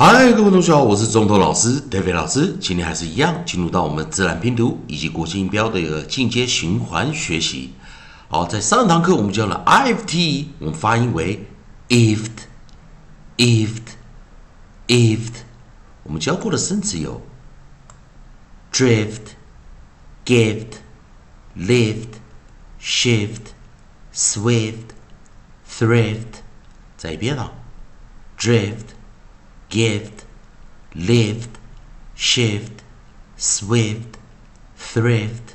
嗨，各位同学好，我是中头老师 David 老师。今天还是一样，进入到我们自然拼读以及国际音标的一个进阶循环学习。好，在上堂课我们教了 IFT，我们发音为 ift，ift，ift。我们教过的生词有 drift、gift、lift、shift、swift、thrift。再一遍啊，drift。Gift, lift, shift, swift, thrift。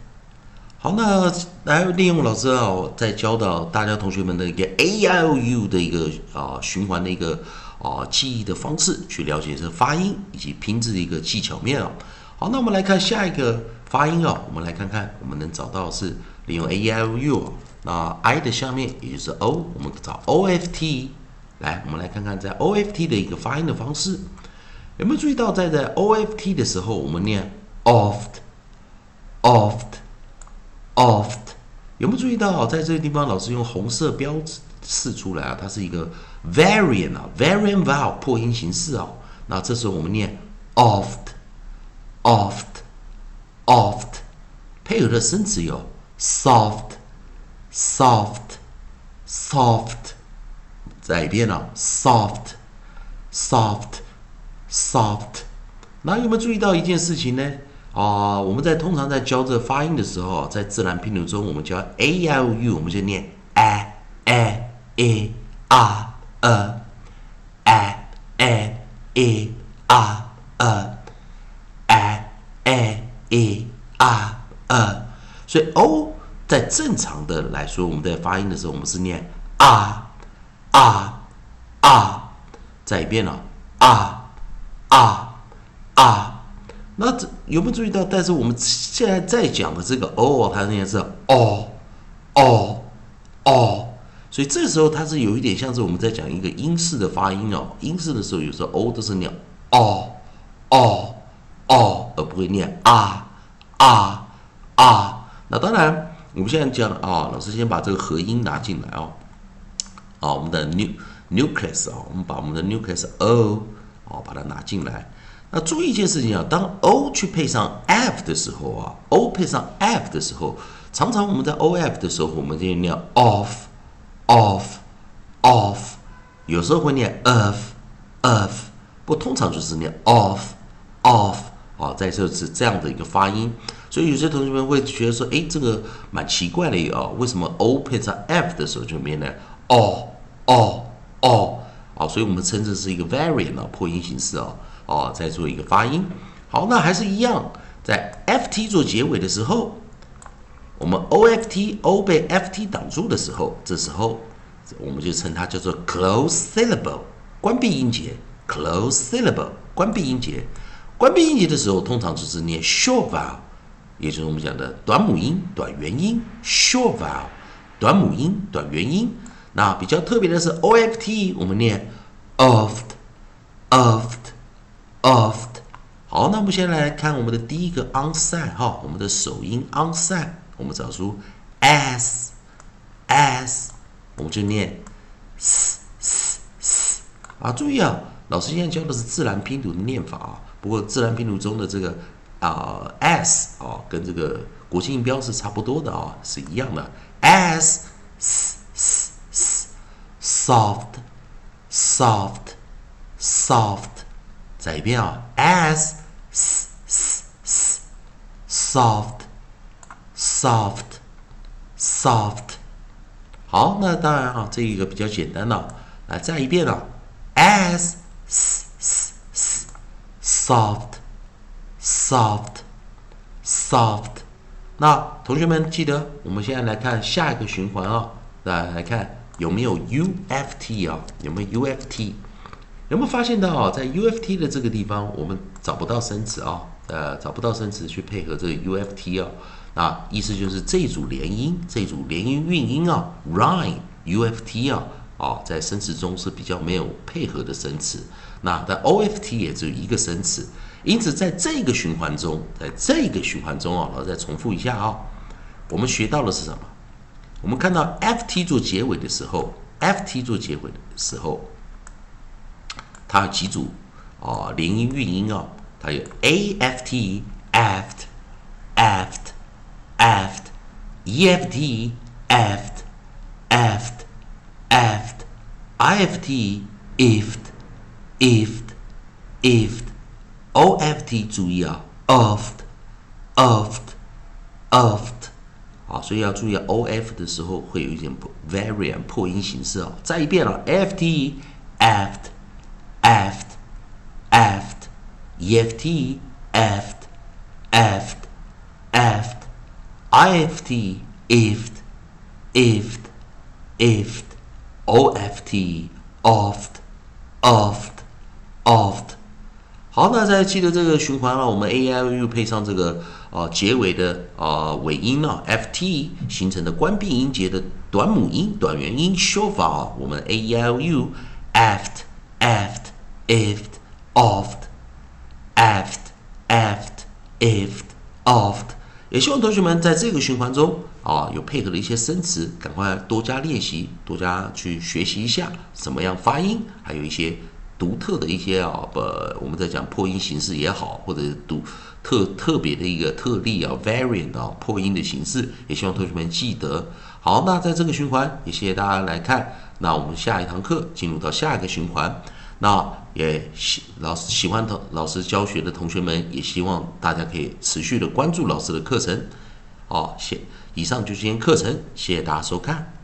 好，那来利用老师啊，在教导大家同学们的一个 A I O U 的一个啊循环的一个啊记忆的方式，去了解这发音以及拼字的一个技巧面啊。好，那我们来看下一个发音啊，我们来看看我们能找到是利用 A I O U，那 I 的下面也就是 O，我们找 O F T。来，我们来看看在 O F T 的一个发音的方式，有没有注意到在在 O F T 的时候，我们念 oft，oft，oft，有没有注意到在这个地方老师用红色标志示出来啊？它是一个 variant 啊，variant vowel 破音形式啊。那这时候我们念 oft，oft，oft，配合的生词有 soft，soft，soft。再一遍了，soft，soft，soft。那有没有注意到一件事情呢？啊，我们在通常在教这发音的时候，在自然拼读中，我们教 a i o u，我们就念 a a a r e a a e r e a a e r e。所以 o 在正常的来说，我们在发音的时候，我们是念 r。啊啊，再一遍了啊啊啊！那这有没有注意到？但是我们现在在讲的这个哦，它那个是哦哦哦，所以这时候它是有一点像是我们在讲一个英式的发音哦。英式的时候，有时候哦都是念哦哦哦，而不会念啊啊啊。那当然，我们现在讲啊，老师先把这个合音拿进来哦。啊，我们的 nu nucleus 啊，我们把我们的 nucleus o 啊，把它拿进来。那注意一件事情啊，当 o 去配上 f 的时候啊，o 配上 f 的时候，常常我们在 o f 的时候，我们就念 off off off，有时候会念 of of，不通常就是念 off off 啊，在这是这样的一个发音。所以有些同学们会觉得说，哎，这个蛮奇怪的啊，为什么 o 配上 f 的时候就变呢 o 哦哦哦，所以我们称之是一个 variant，破音形式哦哦，在做一个发音。好，那还是一样，在 f t 做结尾的时候，我们 o f t o 被 f t 挡住的时候，这时候我们就称它叫做 close syllable，关闭音节。close syllable，关闭音节。关闭音节的时候，通常就是念 short vowel，也就是我们讲的短母音、短元音。short vowel，短母音、短元音。那比较特别的是 o f t，我们念 oft，oft，oft。好，那我们先来看我们的第一个 onset 哈，我们的首音 onset，我们找出 s，s，我们就念 s s s。啊，注意啊，老师现在教的是自然拼读的念法啊。不过自然拼读中的这个啊 s 啊，跟这个国际音标是差不多的啊，是一样的 s s。Soft, soft, soft，再一遍啊。S s s soft, soft, soft。好，那当然啊，这一个比较简单的，来再一遍啊。S s s soft, soft, soft。那同学们记得，我们现在来看下一个循环啊，来来看。有没有 U F T 啊？有没有 U F T？有没有发现到啊？在 U F T 的这个地方，我们找不到生词啊，呃，找不到生词去配合这个 U F T 啊。那意思就是这组连音，这组连音韵音啊，rhyme U F T 啊，啊，在生词中是比较没有配合的生词。那在 O F T 也只有一个生词，因此在这个循环中，在这个循环中啊，我再重复一下啊，我们学到的是什么？我们看到 f t 做结尾的时候，f t 做结尾的时候，它有几组哦，连音韵音哦，它有 a f t aft aft aft e f t aft aft aft i f t ift ift ift o f t 注意啊，oft oft oft 啊，所以要注意 o f 的时候会有一点 variant 破音形式哦。再一遍了，f t aft aft aft eft aft aft aft ift ift ift ift oft oft oft oft 好，那再记得这个循环了。我们 a i o u 配上这个 呃结尾的呃尾音呢，f t 形成的关闭音节的短母音、短元音修法。我们 a e i o u aft aft ift oft aft aft ift oft。也希望同学们在这个循环中啊有配合的一些生词，赶快多加练习，多加去学习一下怎么样发音，还有一些。独特的一些啊，不，我们在讲破音形式也好，或者独特特别的一个特例啊，variant 啊，破音的形式，也希望同学们记得。好，那在这个循环，也谢谢大家来看。那我们下一堂课进入到下一个循环。那也喜老师喜欢同老师教学的同学们，也希望大家可以持续的关注老师的课程。好，谢，以上就是今天课程，谢谢大家收看。